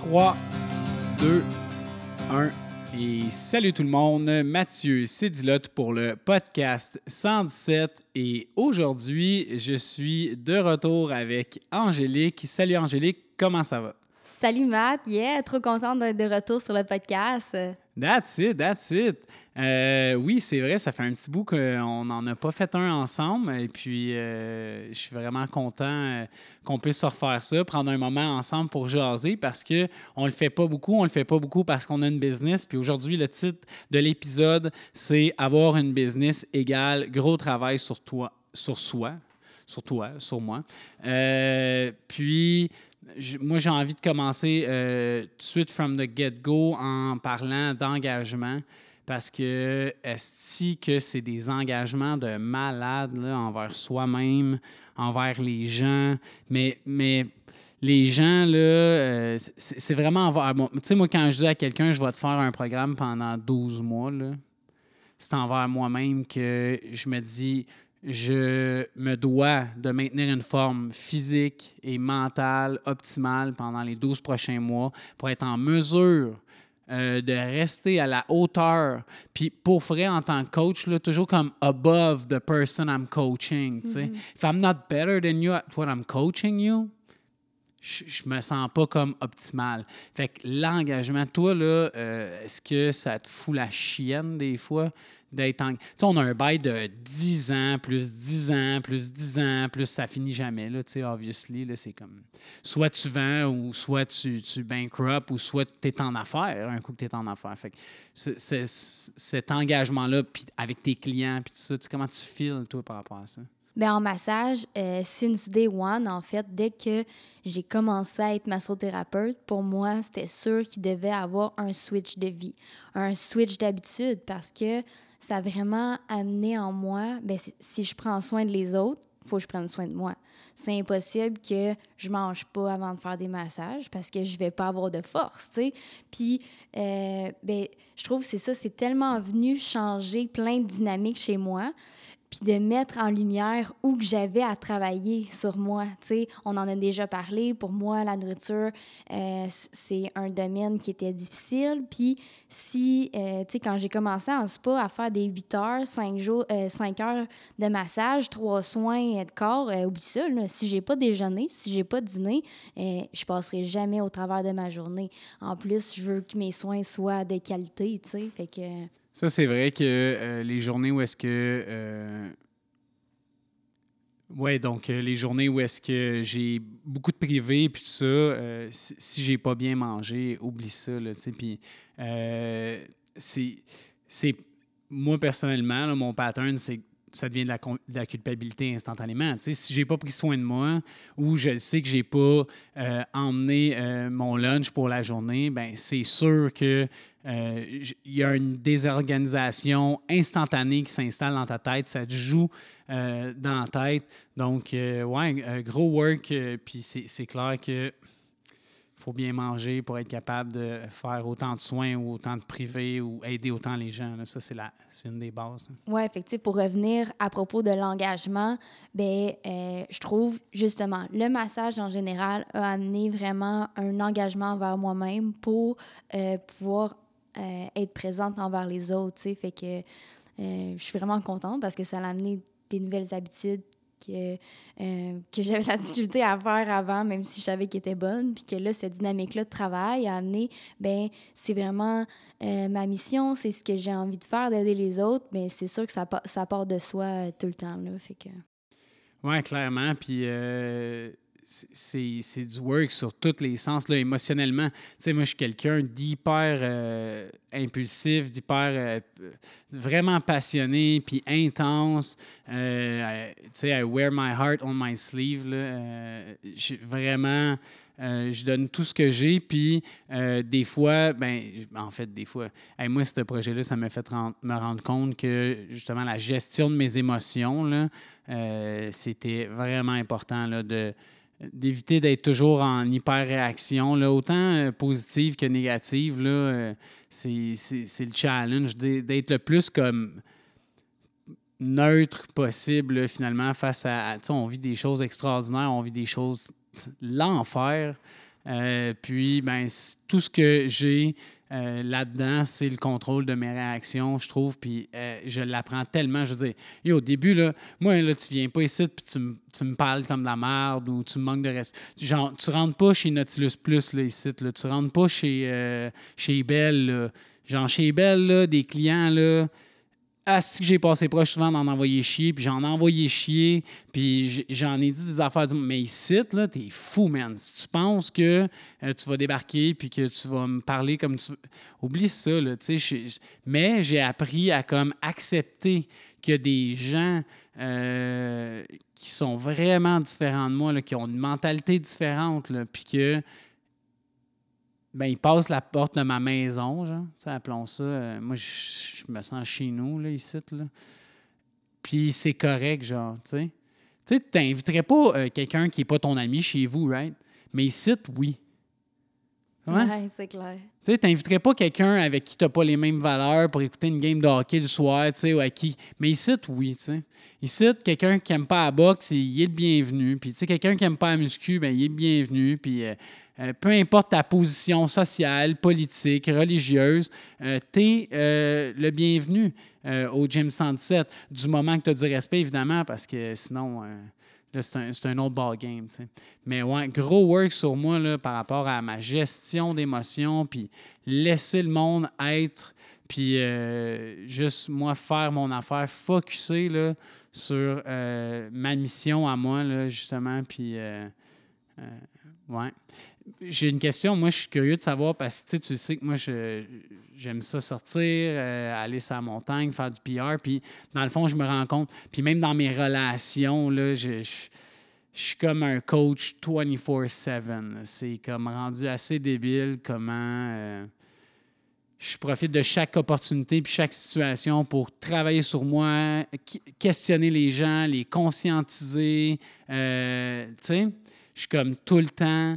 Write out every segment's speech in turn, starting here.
3, 2, 1. Et salut tout le monde, Mathieu Cédilotte pour le podcast 117. Et aujourd'hui, je suis de retour avec Angélique. Salut Angélique, comment ça va? Salut Matt, yeah, trop contente d'être de retour sur le podcast. That's it, that's it. Euh, oui, c'est vrai, ça fait un petit bout qu'on n'en a pas fait un ensemble. Et puis, euh, je suis vraiment content euh, qu'on puisse refaire ça, prendre un moment ensemble pour jaser parce qu'on ne le fait pas beaucoup. On le fait pas beaucoup parce qu'on a une business. Puis aujourd'hui, le titre de l'épisode, c'est Avoir une business égale gros travail sur toi, sur soi, sur toi, sur moi. puis, moi, j'ai envie de commencer tout de suite from the get-go en parlant d'engagement parce que est-ce que c'est des engagements de malade envers soi-même, envers les gens, mais, mais les gens, là, euh, c'est vraiment envers moi. Tu sais, moi, quand je dis à quelqu'un, je vais te faire un programme pendant 12 mois, c'est envers moi-même que je me dis, je me dois de maintenir une forme physique et mentale optimale pendant les 12 prochains mois pour être en mesure euh, de rester à la hauteur. Puis pour vrai, en tant que coach, là, toujours comme above the person I'm coaching. Mm If I'm not better than you at what I'm coaching you, je, je me sens pas comme optimal. Fait que l'engagement, toi, là, euh, est-ce que ça te fout la chienne des fois? D'être on a un bail de 10 ans, plus 10 ans, plus 10 ans, plus ça finit jamais, là, tu sais, obviously, là, c'est comme... Soit tu vends, ou soit tu, tu ou soit tu es en affaires, un coup que tu es en affaires. Fait que cet engagement-là, puis avec tes clients, puis tout ça, comment tu files, toi, par rapport à ça? Bien, en massage, euh, since day one, en fait, dès que j'ai commencé à être massothérapeute, pour moi, c'était sûr qu'il devait avoir un switch de vie, un switch d'habitude, parce que ça a vraiment amené en moi, bien, si je prends soin de les autres, faut que je prenne soin de moi. C'est impossible que je mange pas avant de faire des massages parce que je vais pas avoir de force, tu sais. Puis, euh, ben, je trouve que c'est ça, c'est tellement venu changer plein de dynamiques chez moi puis de mettre en lumière où que j'avais à travailler sur moi. sais, on en a déjà parlé. Pour moi, la nourriture, euh, c'est un domaine qui était difficile. Puis si, euh, tu sais, quand j'ai commencé en spa à faire des 8 heures, 5, jours, euh, 5 heures de massage, 3 soins de corps, oublie ça. Là, si j'ai pas déjeuné, si j'ai pas dîné, je passerai jamais au travers de ma journée. En plus, je veux que mes soins soient de qualité, tu sais. Fait que... Ça, c'est vrai que euh, les journées où est-ce que. Euh, oui, donc euh, les journées où est-ce que j'ai beaucoup de privé puis tout ça, si, si j'ai pas bien mangé, oublie ça, tu sais. Puis c'est. Moi, personnellement, mon pattern, c'est ça devient de la, culpabilité instantanément. Tu sais, si j'ai pas pris soin de moi ou je sais que j'ai pas emmené mon lunch pour la journée, ben c'est sûr que il y a une désorganisation instantanée qui s'installe dans ta tête, ça te joue dans la tête. Donc, ouais, gros work, puis c'est clair que faut bien manger pour être capable de faire autant de soins ou autant de privés ou aider autant les gens. Ça, c'est, la, c'est une des bases. Oui, effectivement. Pour revenir à propos de l'engagement, ben, euh, je trouve justement le massage en général a amené vraiment un engagement envers moi-même pour euh, pouvoir euh, être présente envers les autres. Fait que je suis vraiment contente parce que ça a amené des nouvelles habitudes que, euh, que j'avais la difficulté à faire avant, même si je savais qu'elle était bonne, puis que là, cette dynamique-là de travail a amené, ben c'est vraiment euh, ma mission, c'est ce que j'ai envie de faire, d'aider les autres, mais c'est sûr que ça, ça part de soi euh, tout le temps, là, fait que... Oui, clairement, puis c'est du work sur tous les sens, là, émotionnellement. Tu sais, moi, je suis quelqu'un d'hyper euh, impulsif, d'hyper euh, vraiment passionné, puis intense. Euh, tu sais, I wear my heart on my sleeve. Là. vraiment, je donne tout ce que j'ai, puis des fois, ben, en fait, des fois, moi, ce projet-là, ça m'a fait me rendre compte que, justement, la gestion de mes émotions, c'était vraiment important, là, de d'éviter d'être toujours en hyper-réaction, autant euh, positive que négative. Là, euh, c'est, le challenge d'être le plus comme neutre possible, finalement, face à. on vit des choses extraordinaires, on vit des choses. l'enfer. Euh, puis, ben, tout ce que j'ai euh, là-dedans, c'est le contrôle de mes réactions, je trouve. Puis, euh, je l'apprends tellement. Je veux dire, au début, là, moi, là, tu viens pas ici, puis tu, me- parles comme de la merde ou tu me manques de respect. Genre, tu rentres pas chez Nautilus Plus, ici. Là. Tu rentres pas chez, euh, chez. Genre, chez Bell, là, des clients, là. Ah, que j'ai passé proche souvent d'en envoyer chier, puis j'en ai envoyé chier, puis j'en ai dit des affaires Mais ici, là, t'es fou, man. Si tu penses que euh, tu vas débarquer, puis que tu vas me parler comme tu Oublie ça, là, tu sais. Mais j'ai appris à comme accepter a des gens euh, qui sont vraiment différents de moi, là, qui ont une mentalité différente, là, puis que ben, ils passent la porte de ma maison, genre, appelons ça. euh, moi, je me sens chez nous, là, ici, là. Puis c'est correct, genre, tu sais. Tu sais, tu n'inviterais pas euh, quelqu'un qui n'est pas ton ami chez vous, right? Mais ici, oui. Ouais? Ouais, c'est clair. Tu sais, t'inviterais pas quelqu'un avec qui t'as pas les mêmes valeurs pour écouter une game de hockey du soir, tu sais, ou à qui. Mais ici, oui, tu sais. Ici, quelqu'un qui aime pas la boxe, il est le bienvenu. Puis, tu sais, quelqu'un qui aime pas la muscu, ben, il est le bienvenu. Puis, euh, euh, peu importe ta position sociale, politique, religieuse, euh, t'es euh, le bienvenu au Gym 117. Du moment que tu as du respect, évidemment, parce que sinon, euh, c'est un, un autre ball game. Mais ouais, gros work sur moi là, par rapport à ma gestion d'émotions, puis laisser le monde être, puis euh, juste moi faire mon affaire, focuser là, sur euh, ma mission à moi, là, justement, puis euh, ouais. J'ai une question, moi je suis curieux de savoir parce que tu sais, que moi j'aime ça sortir, euh, aller sur la montagne, faire du PR, puis dans le fond je me rends compte, puis même dans mes relations, là, je- je je suis comme un coach 24-7. là. C'est comme rendu assez débile comment euh, je profite de chaque opportunité puis chaque situation pour travailler sur moi, questionner les gens, les conscientiser. euh, tu sais, je suis comme tout le temps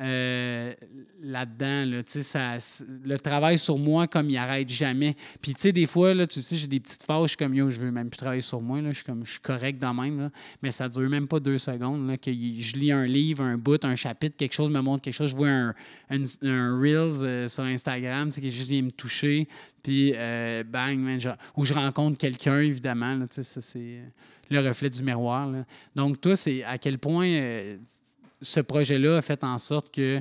euh, là-dedans. Là, ça, le travail sur moi, comme il arrête jamais. Puis, tu sais, des fois, là, tu sais, j'ai des petites phases, je suis comme, yo, je veux même plus travailler sur moi. Je suis comme, je suis correct dans même. Là, mais ça dure même pas deux secondes. Là, que je lis un livre, un bout, un chapitre, quelque chose me montre quelque chose. Je vois un, un, Reels euh, sur Instagram, tu sais, quelque chose vient me toucher. Puis, euh, bang, man, ou je rencontre quelqu'un, évidemment. Là, ça, c'est le reflet du miroir. Là. Donc, toi, c'est à quel point ce projet-là a fait en sorte que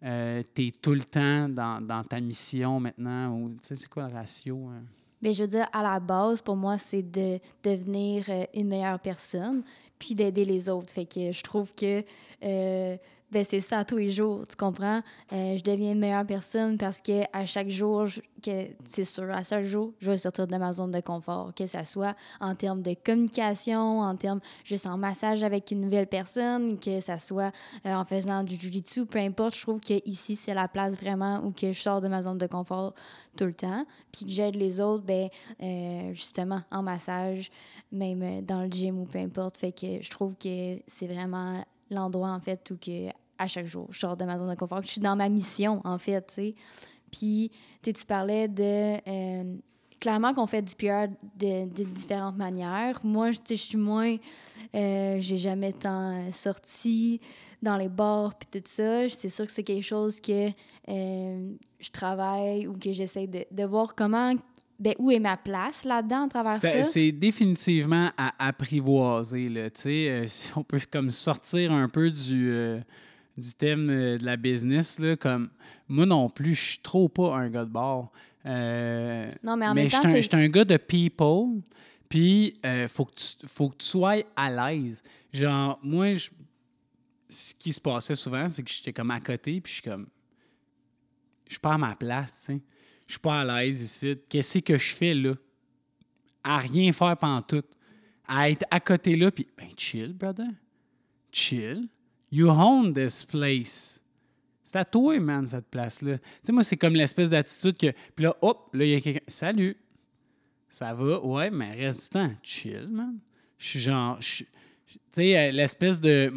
tu es tout le temps dans, ta mission maintenant. Tu sais, c'est quoi le ratio? hein? Ben, je veux dire, à la base, pour moi, c'est de devenir euh, une meilleure personne, puis d'aider les autres. Fait que je trouve que euh, ben, c'est ça tous les jours, tu comprends? Euh, je deviens une meilleure personne parce que à chaque jour, que c'est sûr, à chaque jour, je vais sortir de ma zone de confort, que ce soit en termes de communication, en termes juste en massage avec une nouvelle personne, que ce soit euh, en faisant du jiu-jitsu, peu importe. Je trouve que ici c'est la place vraiment où que je sors de ma zone de confort tout le temps, puis que j'aide les autres, ben euh, justement en massage, même dans le gym ou peu importe. Fait que je trouve que c'est vraiment l'endroit en fait où que à chaque jour je sors de ma zone de confort, je suis dans ma mission en fait, tu sais. Puis tu parlais de euh, clairement qu'on fait du PR de, de différentes manières. Moi, je tu sais, je suis moins. euh, j'ai jamais tant euh, sorti dans les bars puis tout ça. C'est sûr que c'est quelque chose que euh, je travaille ou que j'essaie de, de voir comment. Ben, où est ma place là-dedans à travers ça? c'est définitivement à apprivoiser. Là, tu sais, euh, si on peut comme sortir un peu du, du thème euh, de la business. Là, comme, moi non plus, je suis trop pas un gars de bar. Euh, Non, mais en mais même temps, je suis un gars de people. Puis, il faut, que tu- faut que tu sois à l'aise. Genre, moi, je- ce qui se passait souvent, c'est que j'étais comme à côté, puis je suis comme. Je suis pas à ma place, tu sais. Je suis pas à l'aise ici. Qu'est-ce que je fais là? À rien faire pendant tout. À être à côté là, puis. Ben, chill, brother. Chill. You own this place. C'est à toi, man, cette place-là. Tu sais, moi, c'est comme l'espèce d'attitude que. Puis là, hop, là, il y a quelqu'un. Salut. Ça va? Ouais, mais reste du temps. Chill, man. Je suis genre. Tu sais, euh, l'espèce de.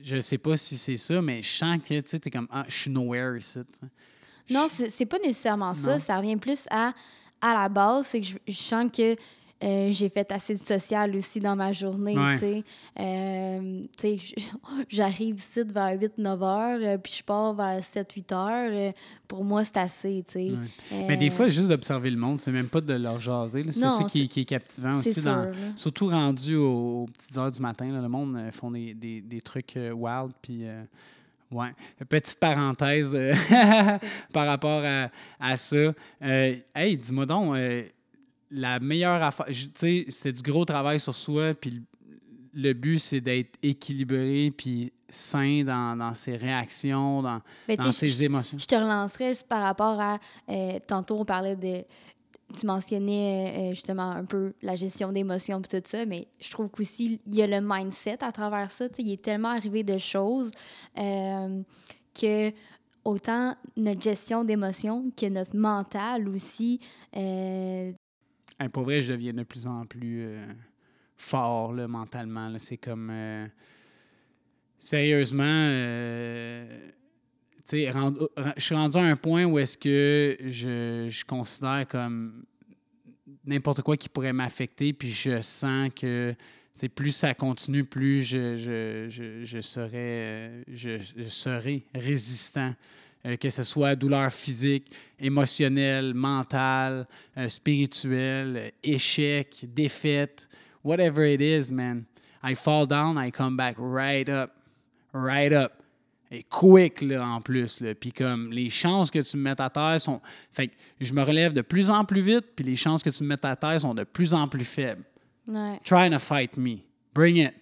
Je sais pas si c'est ça, mais je sens que, tu sais, t'es comme. Ah, je suis nowhere ici. tu sais. Non, c'est pas nécessairement ça. Ça revient plus à, à la base, c'est que je, je sens que euh, j'ai fait assez de social aussi dans ma journée, Ouais. tu sais. Euh, tu sais, j- j'arrive ici vers 8-9 heures, euh, puis je pars vers 7-8 heures. pour moi, c'est assez, tu sais. Ouais. Mais des fois, juste d'observer le monde, c'est même pas de leur jaser. C'est ça qui, est captivant aussi. sûr, dans- surtout rendu aux, petites heures du matin. là, le monde font des, des, des trucs wild. Puis, ouais. Petite parenthèse par rapport à, à ça. Euh, hey, dis-moi donc, euh, la meilleure affaire. Tu sais, c'était du gros travail sur soi. Puis le- but, c'est d'être équilibré puis sain dans, dans ses réactions, dans, Ben, dans ses je- émotions. Je te relancerais par rapport à. euh, tantôt, on parlait de. Tu mentionnais euh, justement un peu la gestion d'émotions et tout ça, mais je trouve qu'aussi, il y a le mindset à travers ça. tu sais, Il est tellement arrivé de choses euh, que autant notre gestion d'émotions que notre mental aussi. euh, Pour vrai, je deviens de plus en plus euh, fort mentalement. C'est comme. euh, sérieusement, euh, je suis rendu à un point où est-ce que je, je considère comme n'importe quoi qui pourrait m'affecter, puis je sens que. plus ça continue, plus je, je, je, je serai, je serai résistant. Euh, que ce soit douleur physique, émotionnelle, mentale, euh, spirituelle, échec, défaite, whatever it is, man. I fall down, I come back right up, right up. Et quick, là, en plus. Là. Puis comme les chances que tu me mettes à terre sont... Fait que je me relève de plus en plus vite, puis les chances que tu me mettes à terre sont de plus en plus faibles. ouais. Trying to fight me. Bring it.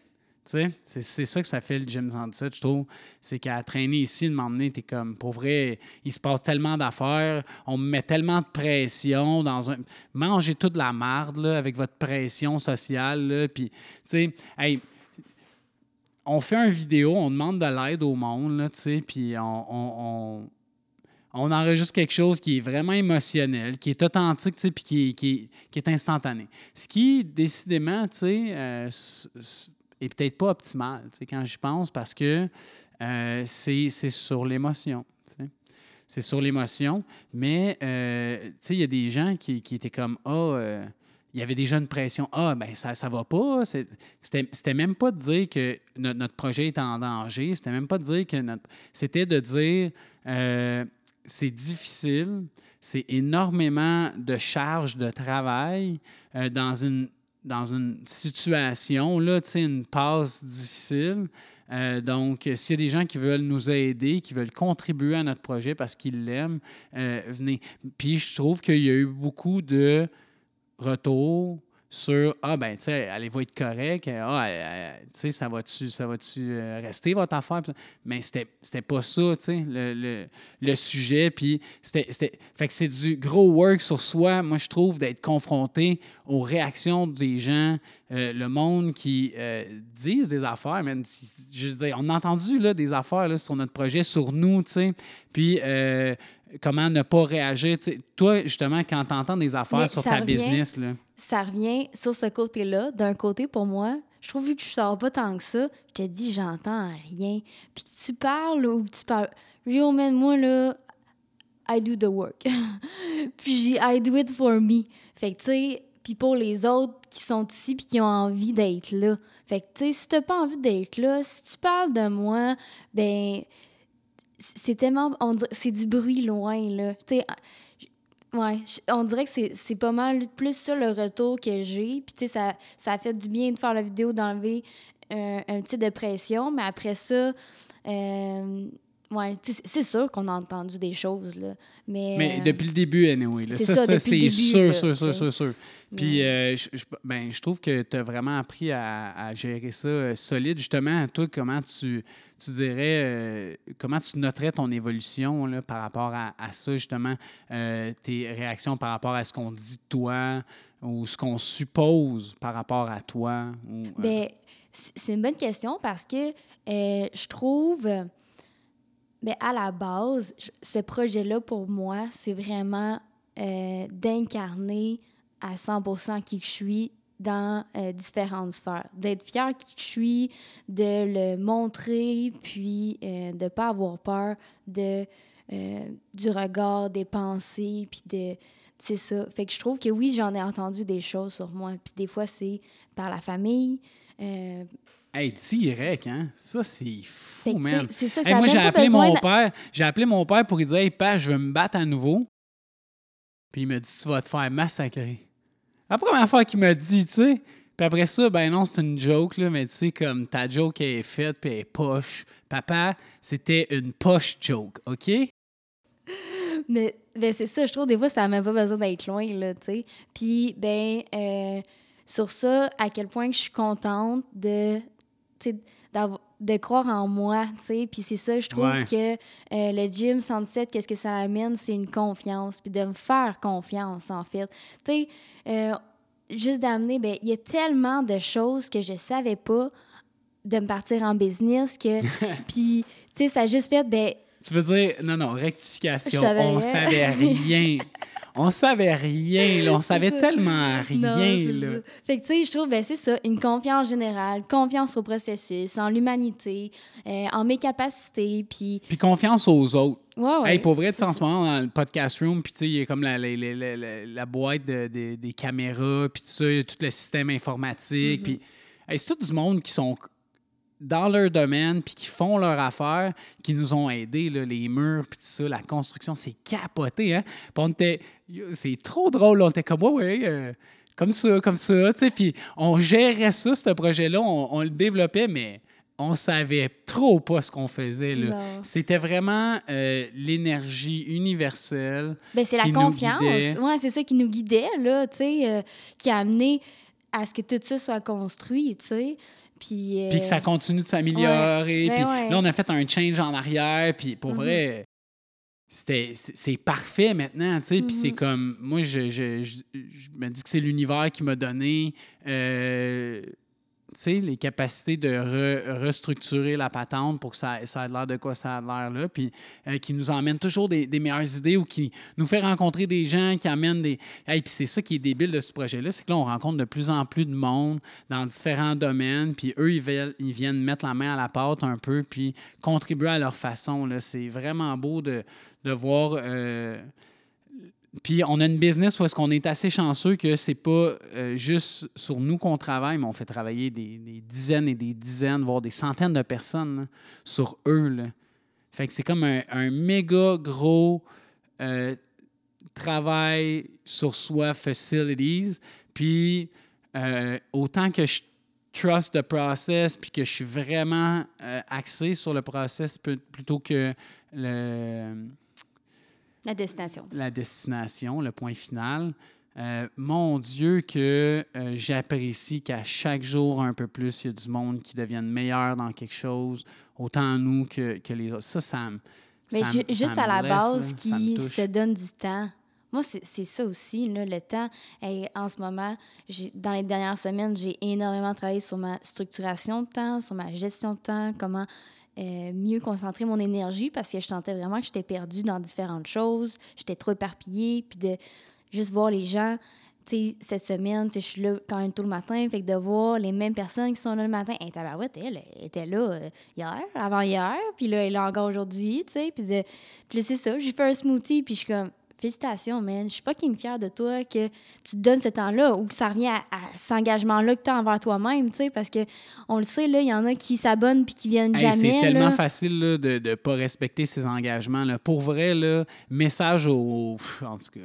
C'est, ça que ça fait le Gym 117, je trouve. C'est qu'à traîner ici, de m'emmener, t'es comme, pour vrai, il se passe tellement d'affaires, on me met tellement de pression dans un. Mangez toute la marde, là, avec votre pression sociale, là, puis, hey, on fait une vidéo, on demande de l'aide au monde, là, tu puis on, on, on, on enregistre quelque chose qui est vraiment émotionnel, qui est authentique, puis qui qui, qui est instantané. Ce qui, décidément, euh, est peut-être pas optimal, tu sais, quand j'y pense, parce que euh, c'est sur l'émotion. C'est sur l'émotion, mais, euh, il y a des gens qui, qui étaient comme, ah, euh, il y avait déjà une pression. Ah, ben ça ça va pas. C'était même pas de dire que notre, notre projet est en danger. C'était même pas de dire que notre. C'était de dire euh, c'est difficile, c'est énormément de charges de travail euh, dans une dans une situation, là, une passe difficile. Euh, donc, s'il y a des gens qui veulent nous aider, qui veulent contribuer à notre projet parce qu'ils l'aiment, euh, venez. Puis, je trouve qu'il y a eu beaucoup de retour sur Ah, ben, tu sais, elle va être correcte. Ah, elle- elle- tu sais, ça va-tu ça va-tu euh, rester votre affaire? Mais c'était pas ça, tu sais, le, le, le sujet. Puis, c'était. Fait que c'est du gros work sur soi, moi, je trouve, d'être confronté aux réactions des gens, euh, le monde qui euh, disent des affaires. man. Je veux dire, on a entendu là, des affaires là, sur notre projet, sur nous, tu sais. Puis, euh, comment ne pas réagir. tu sais. Toi, justement, quand tu entends des affaires Mais sur ta revient- business, là. Ça revient sur ce côté-là. D'un côté, pour moi, je trouve vu que je sors pas tant que ça, je te dis, j'entends rien. Puis que tu parles ou que tu parles. Yo, man, moi, là, I do the work. puis I do it for me. Fait que, tu sais, puis pour les autres qui sont ici puis qui ont envie d'être là. Fait que, tu sais, si t'as pas envie d'être là, si tu parles de moi, ben, c'est tellement. C'est du bruit loin, là. Tu sais, Ouais, on dirait que c'est pas mal plus ça le retour que j'ai. Puis, tu sais, ça, fait du bien de faire la vidéo, d'enlever un, un petit de pression. Mais après ça, euh, ouais, c'est sûr qu'on a entendu des choses, là. Mais, Mais euh, depuis le début, anyway. là. c'est Ça, c'est sûr, là, sûr, sûr, sûr, sûr. Puis, euh, je, je- ben, je trouve que tu as vraiment appris à, à gérer ça euh, solide. Justement, toi, comment tu, tu dirais, euh, comment tu noterais ton évolution là, par rapport à, à ça, justement, tes réactions par rapport à ce qu'on dit de toi ou ce qu'on suppose par rapport à toi? ou, Ben, c'est une bonne question parce que je trouve, ben, à la base, ce projet-là, pour moi, c'est vraiment euh, d'incarner à 100 qui que je suis dans euh, différentes sphères. D'être fier qui je suis, de le montrer, puis euh, de ne pas avoir peur de, du regard, des pensées, puis de, c'est ça. Fait que je trouve que oui, j'en ai entendu des choses sur moi. Puis des fois, c'est par la famille. Hey, direct, hein? Ça, c'est fou, man. c'est ça, Hey, ça moi, j'ai appelé mon de- père. J'ai appelé mon père pour lui dire Hey, père, je veux me battre à nouveau. Puis il m'a dit Tu vas te faire massacrer. La première fois qu'il m'a dit, tu sais. Puis après ça, ben non, c'est une joke, là, mais tu sais, comme ta joke est faite, puis elle est poche. Papa, c'était une poche joke, OK? Mais ben, c'est ça, je trouve, des fois, ça n'a même pas besoin d'être loin, là, tu sais. Puis, ben, euh, sur ça, à quel point que je suis contente de, de croire en moi, tu sais. Puis c'est ça, je trouve Ouais. que euh, le gym 107, qu'est-ce que ça amène? C'est une confiance, puis de me faire confiance, en fait. Tu sais, euh, juste d'amener, ben, il y a tellement de choses que je savais pas de me partir en business que... puis, tu sais, ça a juste fait, ben, Tu veux dire, non, non, rectification. Savais on rien. savait rien. on savait rien, là. On savait tellement rien, Non, là. Fait que, tu sais, je trouve, ben, c'est ça, une confiance générale, confiance au processus, en l'humanité, euh, en mes capacités, puis... Puis confiance aux autres. Ouais, ouais. Hey, pour vrai, tu en ce moment, dans le podcast room, puis tu sais, il y a comme la, la, la, la- la- la boîte de- de- des caméras, puis tout ça, il y a tout le système informatique. Mm-hmm. Puis, hey, c'est tout du monde qui sont dans leur domaine, puis qui font leur affaire, qui nous ont aidés, là, les murs, puis tout ça, la construction, c'est capoté, hein? Puis on était, c'est trop drôle, on était comme, ouais, ouais, euh, comme ça, comme ça, tu sais, puis on gérait ça, ce projet-là, on, on le développait, mais on savait trop pas ce qu'on faisait. C'était vraiment euh, l'énergie universelle. Ben, c'est la confiance. Ouais, c'est ça qui nous guidait, là, tu sais, euh, qui a amené à ce que tout ça soit construit, tu sais. Puis... euh, Puis que ça continue de s'améliorer. Ouais, Puis ben ouais. là, on a fait un change en arrière. Puis pour Mhm. vrai, c'était, c'est parfait maintenant. tu sais. Puis c'est Mhm. comme, moi, je, je- je- je me dis que c'est l'univers qui m'a donné. euh, les capacités de re- restructurer la patente pour que ça, ça ait l'air de quoi ça a l'air là, puis euh, qui nous emmène toujours des, meilleures idées ou qui nous fait rencontrer des gens qui amènent des... Hey, puis c'est ça qui est débile de ce projet-là, c'est que là, on rencontre de plus en plus de monde dans différents domaines, puis eux, ils, ils viennent mettre la main à la pâte un peu, puis contribuer à leur façon. C'est vraiment beau de, de voir... euh, puis on a une business où est-ce qu'on est assez chanceux que c'est pas euh, juste sur nous qu'on travaille, mais on fait travailler des, dizaines et des dizaines, voire des centaines de personnes sur eux. là. Fait que c'est comme un, méga gros euh, travail sur soi facilities. Puis euh, autant que je trust the process, puis que je suis vraiment axé sur le process plutôt que le La destination. la destination, le point final. Euh, mon Dieu, que euh, j'apprécie qu'à chaque jour un peu plus, il y a du monde qui devienne meilleur dans quelque chose, autant nous que, que les autres. Ça, ça me. Mais ça ju- me- juste ça à la base, là. Qui se donne du temps. Moi, c'est ça aussi, là, le temps. Et en ce moment, dans les dernières semaines, j'ai énormément travaillé sur ma structuration de temps, sur ma gestion de temps, comment euh, mieux concentrer mon énergie parce que je sentais vraiment que j'étais perdue dans différentes choses. J'étais trop éparpillée. Puis de juste voir les gens. Tu sais, cette semaine, tu sais, je suis là quand même tôt le matin. Fait que de voir les mêmes personnes qui sont là le matin. Hey, tabarouette, elle, était là euh, hier, avant-hier. Puis là, elle est là encore aujourd'hui, tu sais. Puis, de- puis c'est ça. J'ai fait un smoothie. Puis je suis comme, félicitations, man. Je suis fucking fière de toi que tu te donnes ce temps-là ou que ça revient à, à cet engagement-là que tu as envers toi-même, tu sais. Parce que on le sait, là, il y en a qui s'abonnent puis qui viennent Hey, jamais. c'est tellement là. facile là, de ne pas respecter ses engagements. là. Pour vrai, là, message au. En tout cas,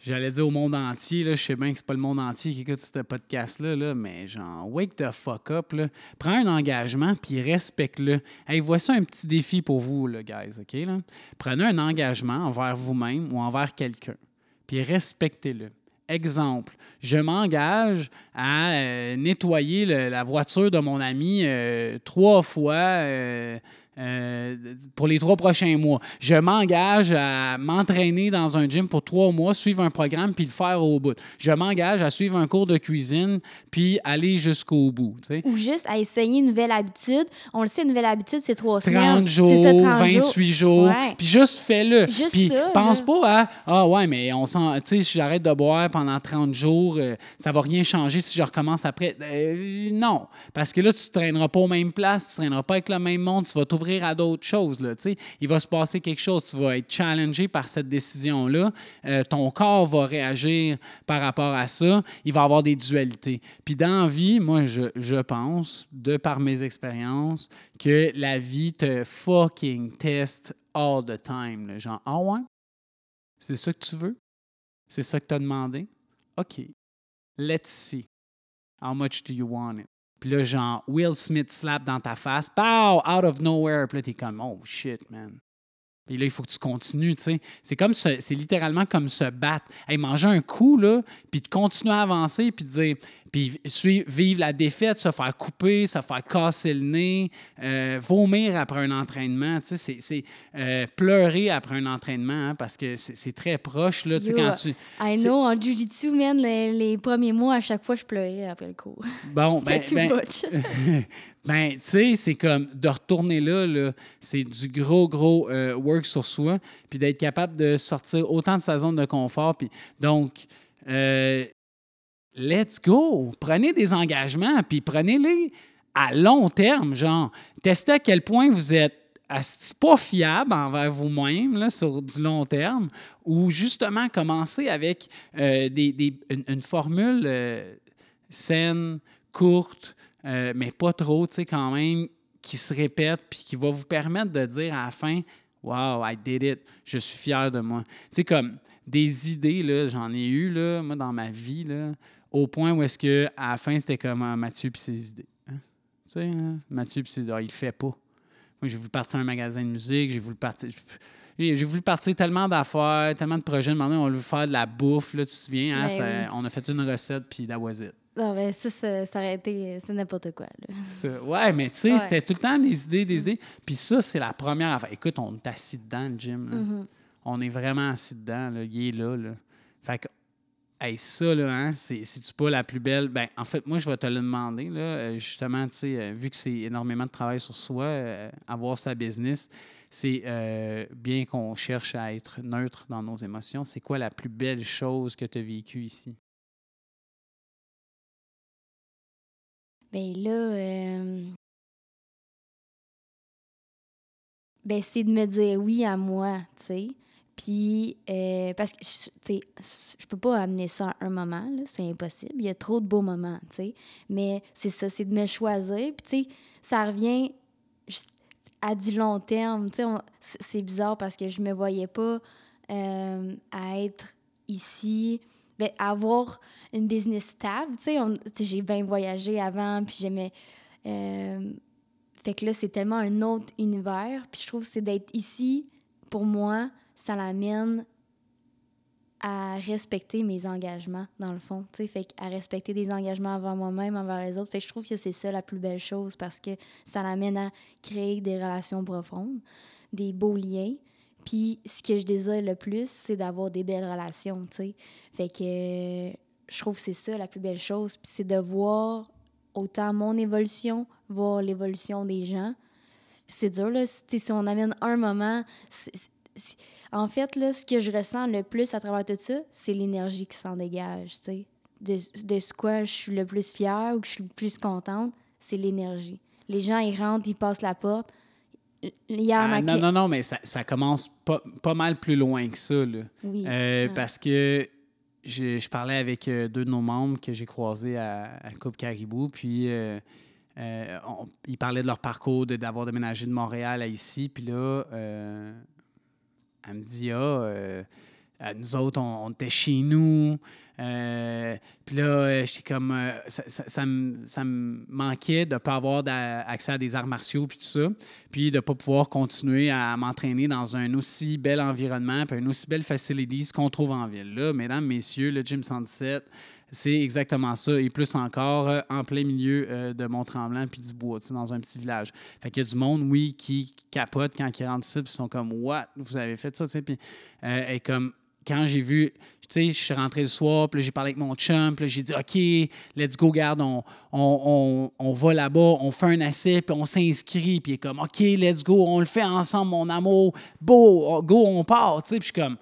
j'allais dire au monde entier. Là, je sais bien que c'est pas le monde entier qui écoute ce podcast-là, là, mais genre, wake the fuck up. Là. Prends un engagement puis respecte-le. Hey, voici un petit défi pour vous, là, guys. OK? Là? Prenez un engagement envers vous-même ou envers quelqu'un, puis respectez-le. Exemple, je m'engage à euh, nettoyer la voiture de mon ami euh, trois fois euh, euh, pour les trois prochains mois. Je m'engage à m'entraîner dans un gym pour trois mois, suivre un programme puis le faire au bout. Je m'engage à suivre un cours de cuisine puis aller jusqu'au bout. tu sais. Ou juste à essayer une nouvelle habitude. On le sait, une nouvelle habitude, c'est trois 30 semaines. jours, C'est ça, 30 28 jours, Ouais. puis juste fais-le. Juste Puis ça, pense là. pas à ah ouais, mais on sent tu sais si j'arrête de boire pendant 30 jours, euh, ça va rien changer si je recommence après. Euh, non, parce que là tu te traîneras pas aux mêmes places, tu te traîneras pas avec le même monde, tu vas à d'autres choses. chose. Là, il va se passer quelque chose. Tu vas être challengé par cette décision-là. Euh, ton corps va réagir par rapport à ça. Il va y avoir des dualités. Puis dans la vie, moi, je, je pense, de par mes expériences, que la vie te fucking teste all the time. Là. Genre, ouais? C'est ça que tu veux? C'est ça que tu as demandé? OK. Let's see. How much do you want it? Puis là, genre, Will Smith slap dans ta face, pow, out of nowhere. Puis là, t'es comme, oh shit, man. Puis là, il faut que tu continues, tu sais. C'est comme c'est littéralement comme se battre. Hey, manger un coup, là, puis de continuer à avancer, puis de dire, puis vivre la défaite, se faire couper, se faire casser le nez, euh, vomir après un entraînement, tu sais, c'est euh, pleurer après un entraînement, hein, parce que c'est très proche, là, tu sais, quand tu... I know, en Jiu-Jitsu, man, les, premiers mois, à chaque fois, je pleurais après le cours. Bon, ben... ben, ben tu sais, c'est comme de retourner là, là c'est du gros, gros euh, work sur soi, puis d'être capable de sortir autant de sa zone de confort, puis donc... Let's go! Prenez des engagements, puis prenez-les à long terme, genre, testez à quel point vous êtes pas fiable envers vous-même sur du long terme, ou justement commencer avec euh, des, une, formule euh, saine, courte, euh, mais pas trop, tu sais, quand même, qui se répète, puis qui va vous permettre de dire à la fin, Wow, I did it, je suis fier de moi. Tu sais, comme des idées, j'en ai eu, là, moi, dans ma vie, là, au point où est-ce que à la fin, c'était comme ah, Mathieu puis ses idées. Hein? Tu sais, hein? Mathieu puis ses idées, ah, il le fait pas. Moi, j'ai voulu partir un magasin de musique, j'ai voulu partir. J'ai voulu partir tellement d'affaires, tellement de projets. Maintenant, on voulu faire de la bouffe, là, tu te souviens? Hein? Ben on a fait une recette, puis that was it. Non, mais ça, ça, ça aurait été n'importe quoi. Là. ouais, mais tu sais, c'était tout le temps des idées, des idées. Puis ça, c'est la première affaire. Écoute, on est assis dedans, le gym. Là. Mm-hmm. On est vraiment assis dedans. Là. Il est là. là. Fait que Hey, ça, là, hein, c'est-tu pas la plus belle? Ben, en fait, moi, je vais te le demander, là, euh, justement, tu sais, euh, vu que c'est énormément de travail sur soi, euh, avoir sa business, c'est bien qu'on cherche à être neutre dans nos émotions. C'est quoi la plus belle chose que tu as vécue ici? Ben là, ben c'est de me dire oui à moi, tu sais. Puis, euh, parce que, tu sais, je peux pas amener ça à un moment, c'est impossible. Il y a trop de beaux moments, tu sais. Mais c'est ça, c'est de me choisir. Puis, tu sais, ça revient à du long terme. Tu sais, c'est bizarre parce que je me voyais pas euh, être ici, ben, avoir une business stable. Tu sais, j'ai bien voyagé avant, puis j'aimais. Euh, fait que là, c'est tellement un autre univers. Puis je trouve que c'est d'être ici, pour moi, ça l'amène à respecter mes engagements, dans le fond. Fait à respecter des engagements envers moi-même, envers les autres. Fait que je trouve que c'est ça la plus belle chose parce que ça l'amène à créer des relations profondes, des beaux liens. Puis ce que je désire le plus, c'est d'avoir des belles relations, tu Fait que je trouve que c'est ça la plus belle chose. Puis c'est de voir autant mon évolution, voir l'évolution des gens. C'est dur, là. Si on amène un moment, en fait, là, ce que je ressens le plus à travers tout ça, c'est l'énergie qui s'en dégage, tu sais. De, de ce quoi je suis le plus fière ou que je suis le plus contente, c'est l'énergie. Les gens, ils rentrent, ils passent la porte. Ah, non, non, non, mais ça, ça commence pas, pas, mal plus loin que ça. Là. Oui. Euh, parce que je, je, parlais avec euh, deux de nos membres que j'ai croisés à, à Coupe Caribou, puis euh, ils parlaient de leur parcours, d'avoir déménagé de Montréal à ici, puis là, elle me dit, ah, euh, nous autres, on, était chez nous. Euh, puis là, euh, j'étais comme. ça, ça, me, manquait de ne pas avoir accès à des arts martiaux, puis tout ça. Puis de ne pas pouvoir continuer à m'entraîner dans un aussi bel environnement, puis une aussi belle facilité qu'on trouve en ville. Là, mesdames, messieurs, le Gym 117, c'est exactement ça. Et plus encore, euh, en plein milieu euh, de Mont-Tremblant puis du bois, dans un petit village. Fait qu'il y a du monde, oui, qui capote quand ils rentrent ici, puis ils sont comme, What? Vous avez fait ça. Puis, euh, et comme, quand j'ai vu, tu sais, je suis rentré le soir, puis j'ai parlé avec mon chum, puis j'ai dit, OK, let's go, garde, on, on, on, va là-bas, on fait un essai, puis on s'inscrit, puis il est comme, OK, let's go, on le fait ensemble, mon amour, beau, go, on part, puis je suis comme,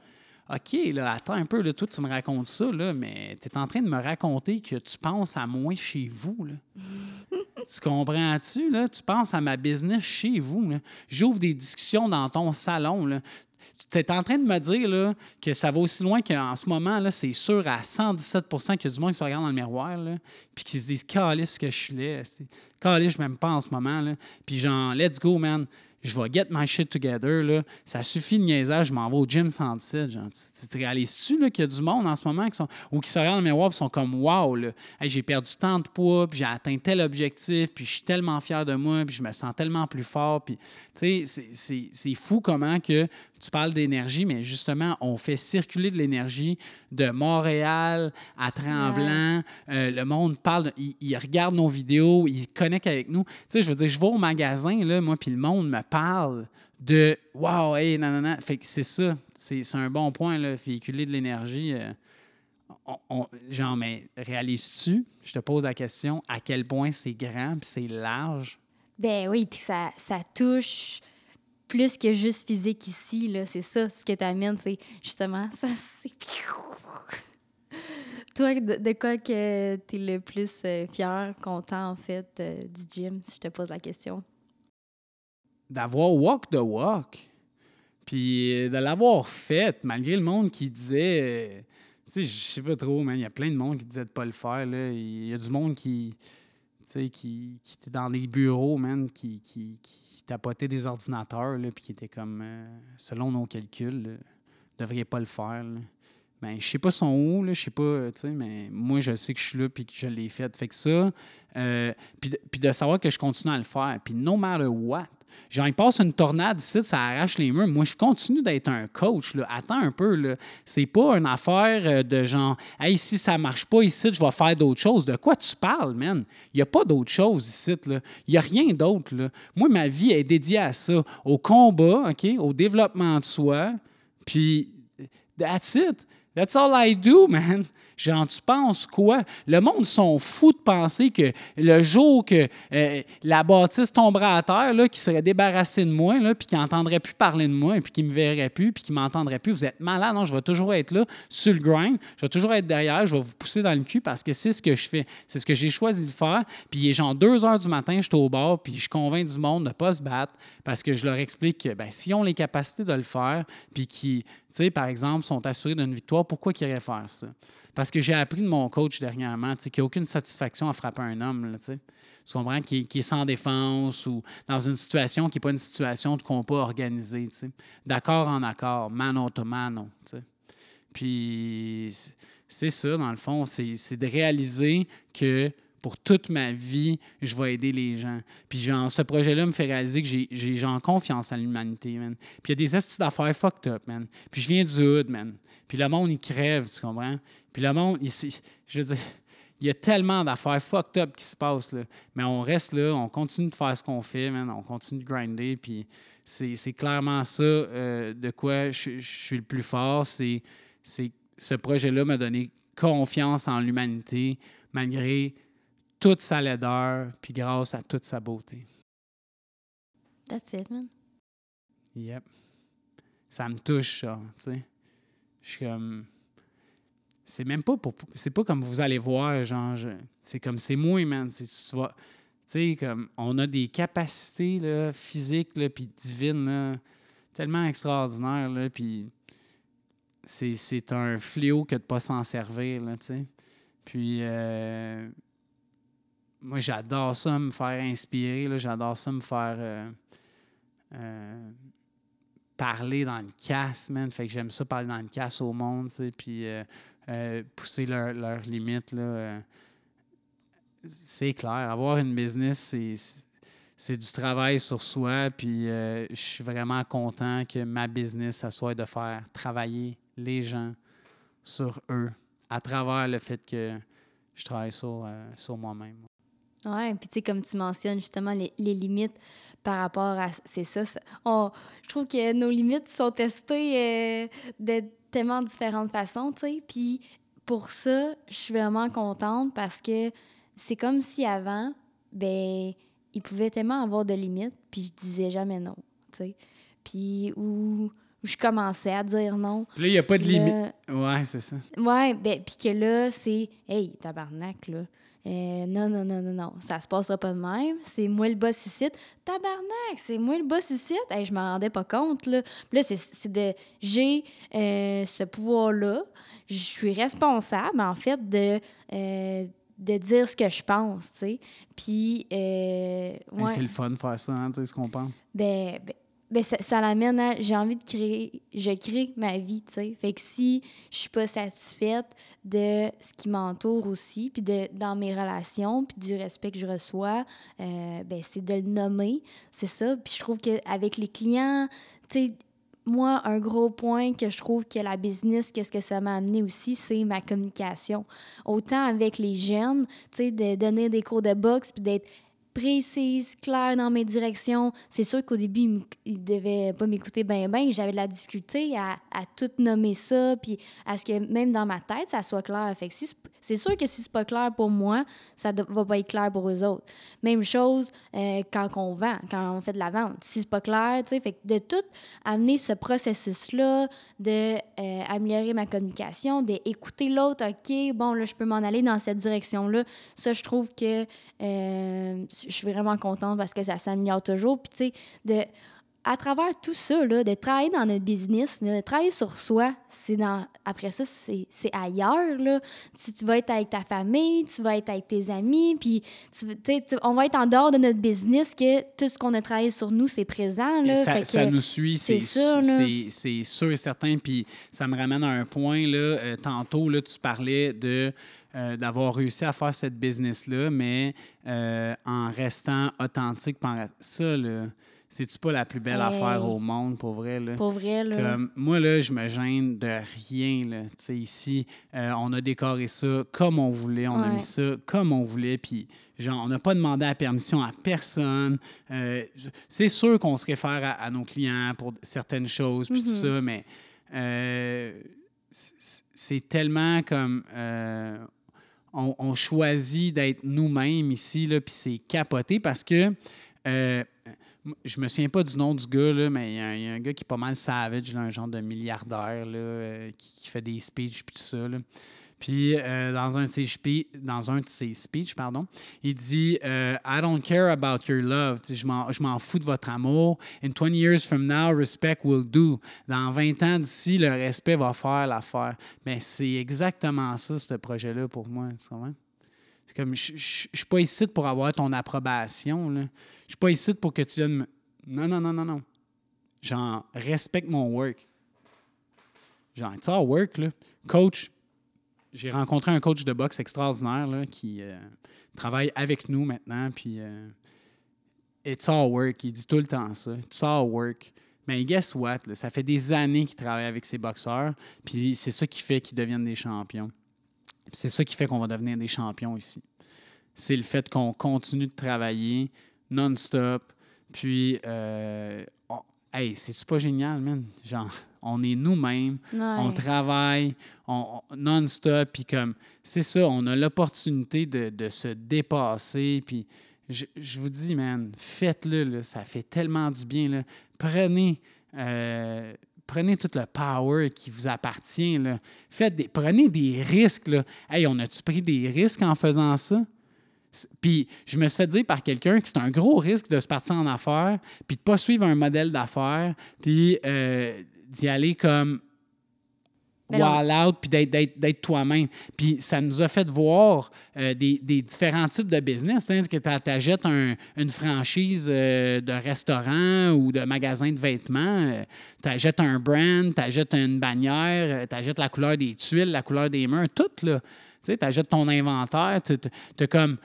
OK, là, attends un peu, là, toi, tu me racontes ça, là, mais tu es en train de me raconter que tu penses à moi chez vous. Là. tu comprends-tu? Là? Tu penses à ma business chez vous. J'ouvre des discussions dans ton salon. Là. Tu es en train de me dire là, que ça va aussi loin qu'en ce moment, là, c'est sûr à 117 qu'il y a du monde qui se regarde dans le miroir, là, puis qui se disent Calice que je suis là. Calice, je m'aime pas en ce moment. Là. Puis genre, let's go, man je vais get my shit together. Là. Ça suffit de niaisage, je m'en vais au gym sans titre. Genre, tu, tu réalises-tu qu'il y a du monde en ce moment qui sont, ou qui se regardent dans le miroir et sont comme Wow, j'ai perdu tant de poids, j'ai atteint tel objectif, puis je suis tellement fier de moi, puis je me sens tellement plus fort. Puis, c'est fou comment que tu parles d'énergie, mais justement, on fait circuler de l'énergie de Montréal à Tremblant. Euh, le monde parle, il, regarde nos vidéos, il connecte avec nous. Tu sais, je veux dire, je vais au magasin, là, moi, puis le monde me parle de Wow, hey, nanana. Fait que c'est ça. C'est un bon point, là, véhiculer de l'énergie. Euh, genre, mais réalises-tu, je te pose la question, à quel point c'est grand puis c'est large? Ben oui, puis ça, ça touche plus que juste physique ici, là. C'est ça, ce que tu amènes, c'est justement ça, c'est. Toi, de, quoi que tu es le plus euh, fier, content, en fait, euh, du gym, si je te pose la question? D'avoir walk the walk. Puis de l'avoir fait, malgré le monde qui disait. Tu sais, je sais pas trop, mais il y a plein de monde qui disait de pas le faire. Il y a du monde qui. Tu sais, qui, qui était dans des bureaux, man, qui, qui tapoter des ordinateurs, là, puis qui était comme, euh, selon nos calculs, ne devrait pas le faire. Ben, je sais pas son où, je sais pas, tu sais, mais moi, je sais que je suis là puis que je l'ai fait. Fait que ça, euh, puis, de, de savoir que je continue à le faire, puis no matter what, Genre, il passe une tornade ici, ça arrache les murs. Moi, je continue d'être un coach. Là. Attends un peu. Là. C'est pas une affaire euh, de genre, hey, si ça marche pas ici, je vais faire d'autres choses. De quoi tu parles, man? Il n'y a pas d'autre chose ici. Il n'y a rien d'autre. Moi, ma vie est dédiée à ça, au combat, OK, au développement de soi. Puis, that's it. That's all I do, man. Tu penses quoi? Le monde sont fous de penser que le jour que euh, la bâtisse tomberait à terre, là, qui serait débarrassé de moi, là, puis qui n'entendrait plus parler de moi, puis qui me verrait plus, puis qui m'entendrait plus, vous êtes malade. Non, je vais toujours être là, sur le grind. Je vais toujours être derrière. Je vais vous pousser dans le cul parce que c'est ce que je fais. C'est ce que j'ai choisi de faire. Puis il est genre 2 heures du matin, je suis au bord, puis je convainc du monde de ne pas se battre parce que je leur explique que ben, s'ils ont les capacités de le faire, puis qui, tu sais, par exemple, sont assurés d'une victoire, pourquoi qu'ils iraient faire ça? Parce que j'ai appris de mon coach dernièrement qu'il n'y a aucune satisfaction à frapper un homme. Là, tu comprends? Qui, qui, est sans défense ou dans une situation qui n'est pas une situation de combat organisé. D'accord en accord, mano to mano. Puis c'est ça, dans le fond, c'est de réaliser que pour toute ma vie, je vais aider les gens. Puis genre, ce projet-là me fait réaliser que j'ai genre confiance en l'humanité, man. Puis il y a des astuces d'affaires fucked up, man. Puis je viens du hood, man. Puis le monde, il crève, tu comprends? Puis le monde, il, je veux dire, il y a tellement d'affaires fucked up qui se passent, là. Mais on reste là, on continue de faire ce qu'on fait, man. On continue de grinder, puis c'est clairement ça euh, de quoi je, suis le plus fort. C'est ce projet-là m'a donné confiance en l'humanité, malgré toute sa laideur, puis grâce à toute sa beauté. That's it, man. Yep. Ça me touche, ça, tu sais. Je suis comme... C'est même pas pour... C'est pas comme vous allez voir, genre... C'est comme c'est moi, man. Tu vois... Tu sais, comme on a des capacités là, physiques là, puis divines là, tellement extraordinaires, là, puis c'est un fléau que de pas s'en servir, là, tu sais. Puis... Euh, moi, j'adore ça, me faire inspirer. J'adore ça, me faire euh, euh, parler dans le casse, man. Fait que j'aime ça parler dans le casse au monde, puis euh, pousser leurs leur limites. c'est clair. Avoir une business, c'est du travail sur soi. Puis je suis vraiment content que ma business, ça soit de faire travailler les gens sur eux à travers le fait que je travaille sur, sur moi-même. Oui, puis tu sais, comme tu mentionnes justement les, les limites par rapport à. C'est ça. on, je trouve que nos limites sont testées euh, de tellement différentes façons, tu sais. Puis pour ça, je suis vraiment contente parce que c'est comme si avant, ben, il pouvait tellement avoir de limites, puis je disais jamais non, tu sais. Puis, ou je commençais à dire non. Puis là, il n'y a pas de là- limite. Ouais, c'est ça. Ouais, ben, puis que là, c'est Hey, tabarnak, là. Euh, non, non, non, non, non. Ça se passera pas de même. C'est moi le boss ici. Tabarnak, c'est moi le boss ici. Hey, je m'en rendais pas compte, là. Là, c'est- de. J'ai euh, ce pouvoir-là. Je suis responsable, en fait, de. euh, de dire ce que je pense, tu sais. Puis, euh, Hey, ouais. C'est le fun de faire ça, hein, tu sais ce qu'on pense. Ben, ben, ben, ça, ça l'amène à. J'ai envie de créer. Je crée ma vie, tu sais. Fait que si je suis pas satisfaite de ce qui m'entoure aussi, puis dans mes relations, puis du respect que je reçois, euh, ben, c'est de le nommer. C'est ça. Puis je trouve qu'avec les clients, tu sais, moi, un gros point que je trouve que la business, qu'est-ce que ça m'a amené aussi, c'est ma communication. Autant avec les jeunes, tu sais, de donner des cours de boxe, puis d'être précise, claire dans mes directions. C'est sûr qu'au début, il il devait pas m'écouter bien, bien. J'avais de la difficulté à, à tout nommer ça, puis à ce que même dans ma tête, ça soit clair. Fait c'est- sûr que si c'est pas clair pour moi, ça va pas être clair pour eux autres. Même chose euh, quand on vend, quand on fait de la vente. Si c'est pas clair, tu sais, fait que de tout amener ce processus-là, de euh, améliorer ma communication, d'écouter l'autre, OK, bon, là, je peux m'en aller dans cette direction-là. Ça, je trouve que euh, je suis vraiment contente parce que ça s'améliore toujours. Puis, tu sais, de à travers tout ça, là, de travailler dans notre business, de travailler sur soi, c'est dans après ça, c'est c'est ailleurs. Là. Si tu vas être avec ta famille, tu vas être avec tes amis, puis tu, tu tu- on va être en dehors de notre business que tout ce qu'on a travaillé sur nous, c'est présent. Là, ça, Fait ça que- nous suit, c'est sûr et certain. Puis ça me ramène à un point. Là, euh, tantôt, là, tu parlais de, euh, d'avoir réussi à faire cette business-là, mais euh, en restant authentique. Ça, là, c'est-tu pas la plus belle Hey. affaire au monde, pour vrai? Là? Pour vrai, là. Comme, moi, là, je me gêne de rien. Là. Tu sais, ici, euh, on a décoré ça comme on voulait. On a mis ça comme on voulait. Puis, genre, on n'a pas demandé la permission à personne. Euh, c'est sûr qu'on se réfère à, à nos clients pour certaines choses, puis tout Mhm. ça, mais euh, c'est tellement comme. on, on choisit d'être nous-mêmes ici, là, puis c'est capoté parce que. euh, je me souviens pas du nom du gars, là, mais il y, a un- gars qui est pas mal savage, là, un genre de milliardaire là, euh, qui, qui fait des speeches puis tout ça. là. Puis euh, dans, un de ses speeches, pardon, il dit euh, I don't care about your love. Je m'en fous de votre amour. In 20 years from now, respect will do. Dans 20 ans d'ici, le respect va faire l'affaire. Mais c'est exactement ça, ce projet-là, pour moi. Tu comprends? C'est comme, je je suis pas ici pour avoir ton approbation. Je suis pas ici pour que tu me... Non, non, non, non, non. Genre, respecte mon work. Genre, it's all work, là. Coach, j'ai rencontré un coach de boxe extraordinaire, là, qui euh, travaille avec nous maintenant, puis euh, it's all work. Il dit tout le temps ça. It's all work. Mais guess what? là, ça fait des années qu'il travaille avec ses boxeurs, puis c'est ça qui fait qu'ils deviennent des champions. C'est ça qui fait qu'on va devenir des champions ici. C'est le fait qu'on continue de travailler non-stop. Puis, euh, on- hey, c'est-tu pas génial, man? Genre, on est nous-mêmes, on travaille on, on- non-stop. Puis, comme, c'est ça, on a l'opportunité de, de se dépasser. Puis, je, je vous dis, man, faites-le, ça fait tellement du bien. Là. Prenez. euh, Prenez tout le power qui vous appartient. Là. Faites des, prenez des risques. Là. Hey, on a-tu pris des risques en faisant ça? Puis je me suis fait dire par quelqu'un que c'est un gros risque de se partir en affaires, puis de ne pas suivre un modèle d'affaires, puis euh, d'y aller comme Ben wall out, puis d'être- toi-même. Puis ça nous a fait voir euh, des, des différents types de business. hein, que tu achètes une franchise euh, de restaurant ou de magasin de vêtements, tu achètes un brand, tu achètes une bannière, tu achètes la couleur des tuiles, la couleur des murs, tout. là. Tu achètes ton inventaire, tu comme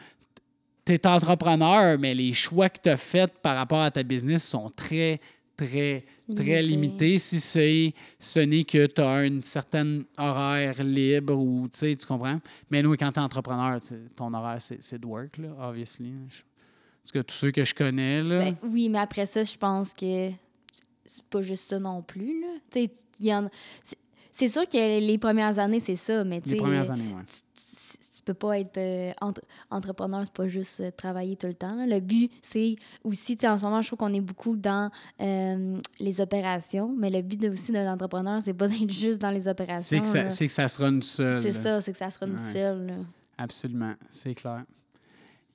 tu es entrepreneur, mais les choix que tu as faits par rapport à ta business sont très, très, très Limité. Si c'est, ce n'est que tu as une certaine horaire libre ou tu sais, tu comprends? Mais nous, quand tu es entrepreneur, ton horaire, c'est, de work, là, obviously. Parce que tous ceux que je connais, là, Ben, oui, mais après ça, je pense que c'est pas juste ça non plus. Là. Tu sais, il y en- c'est- sûr que les premières années, c'est ça, mais tu les sais, premières années, ouais. C'est- peux pas être euh, entre- entrepreneur, c'est pas juste euh, travailler tout le temps. là. Le but, c'est aussi, tu sais, en ce moment, je trouve qu'on est beaucoup dans euh, les opérations, mais le but de- aussi d'un entrepreneur, c'est pas d'être juste dans les opérations. c'est que ça se run seul. C'est ça, c'est que ça sera une Ouais. seule. là. Absolument, c'est clair.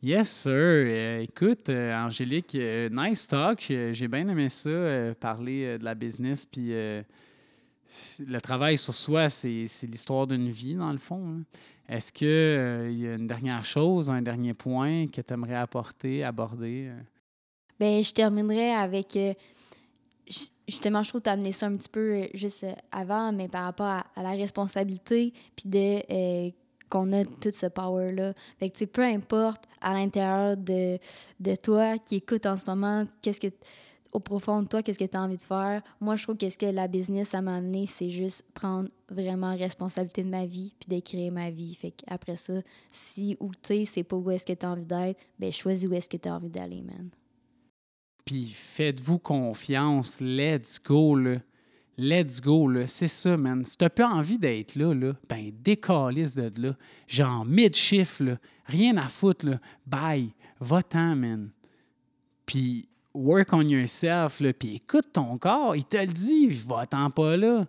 Yes, sir. Euh, écoute, Angélique, nice talk. J'ai bien aimé ça, parler de la business. Puis le travail sur soi, c'est c'est l'histoire d'une vie, dans le fond. hein. Est-ce qu'il y a une dernière chose, un dernier point que tu aimerais apporter, aborder? euh? Ben, je terminerai avec. euh, ju- justement, je trouve que tu as amené ça un petit peu euh, juste euh, avant, mais par rapport à, la responsabilité, puis de. euh, qu'on a tout ce power-là. Fait que, tu sais, peu importe à l'intérieur de, de toi qui écoute en ce moment, qu'est-ce que. Au profond de toi, qu'est-ce que tu as envie de faire? Moi, je trouve que ce que la business, ça m'a amené, c'est juste prendre vraiment responsabilité de ma vie puis de créer ma vie. Fait qu'après ça, si où tu c'est pas où est-ce que tu as envie d'être, ben choisis où est-ce que tu as envie d'aller, man. Puis faites-vous confiance. Let's go, là. Let's go, là. C'est ça, man. Si t'as pas envie d'être là, là, ben décalisse de là. Genre mid-shift, là. Rien à foutre, là. Bye. Va-t'en, man. Puis work on yourself. Puis écoute ton corps. Il te le dit. Va-t'en pas là.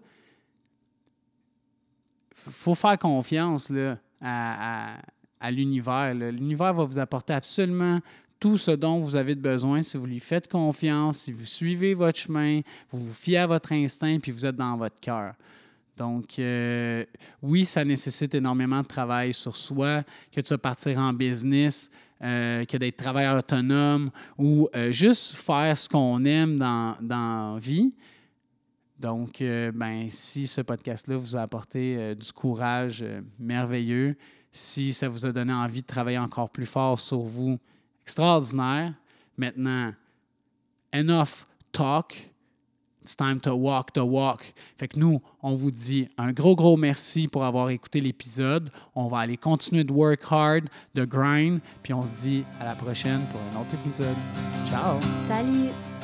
faut faire confiance, là, à, l'univers. L'univers va vous apporter absolument tout ce dont vous avez besoin si vous lui faites confiance, si vous suivez votre chemin, vous vous fiez à votre instinct, puis vous êtes dans votre cœur. Donc, euh, oui, ça nécessite énormément de travail sur soi, que tu vas partir en business, euh, que d'être travailleur autonome ou euh, juste faire ce qu'on aime dans, dans la vie. Donc, euh, ben, si ce podcast-là vous a apporté du courage merveilleux, si ça vous a donné envie de travailler encore plus fort sur vous, extraordinaire. Maintenant, enough talk. It's time to walk the walk. Fait que nous, on vous dit un gros, gros merci pour avoir écouté l'épisode. On va aller continuer de work hard, de grind, puis on se dit à la prochaine pour un autre épisode. Ciao! Salut!